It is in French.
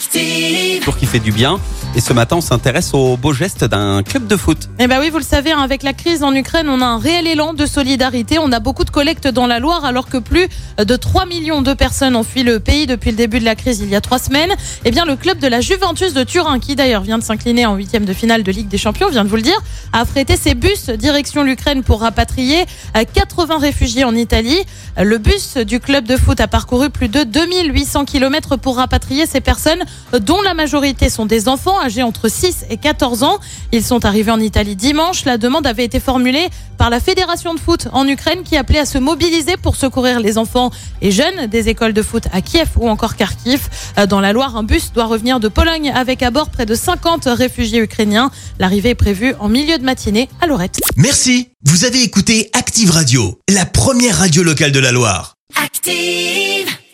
Active. Tour qui fait du bien. Et ce matin, on s'intéresse aux beaux gestes d'un club de foot. Eh ben oui, vous le savez, hein, avec la crise en Ukraine, on a un réel élan de solidarité. On a beaucoup de collectes dans la Loire, alors que plus de 3 millions de personnes ont fui le pays depuis le début de la crise il y a trois semaines. Eh bien, le club de la Juventus de Turin, qui d'ailleurs vient de s'incliner en huitième de finale de Ligue des Champions, vient de vous le dire, a affrété ses bus direction l'Ukraine pour rapatrier 80 réfugiés en Italie. Le bus du club de foot a parcouru plus de 2800 km pour rapatrier ces personnes, dont la majorité sont des enfants âgés entre 6 et 14 ans. Ils sont arrivés en Italie dimanche. La demande avait été formulée par la Fédération de foot en Ukraine qui appelait à se mobiliser pour secourir les enfants et jeunes des écoles de foot à Kiev ou encore Kharkiv. Dans la Loire, un bus doit revenir de Pologne avec à bord près de 50 réfugiés ukrainiens. L'arrivée est prévue en milieu de matinée à Lorette. Merci. Vous avez écouté Active Radio, la première radio locale de la Loire. Active.